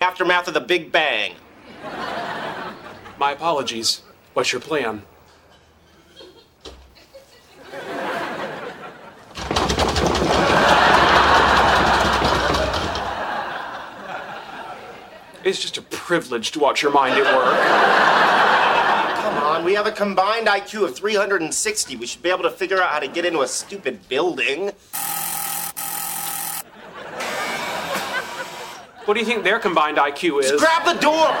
aftermath of the Big Bang. My apologies. What's your plan? It's just a privilege to watch your mind at work. Come on, we have a combined IQ of 360. We should be able to figure out how to get into a stupid building. What do you think their combined IQ is? Grab the door!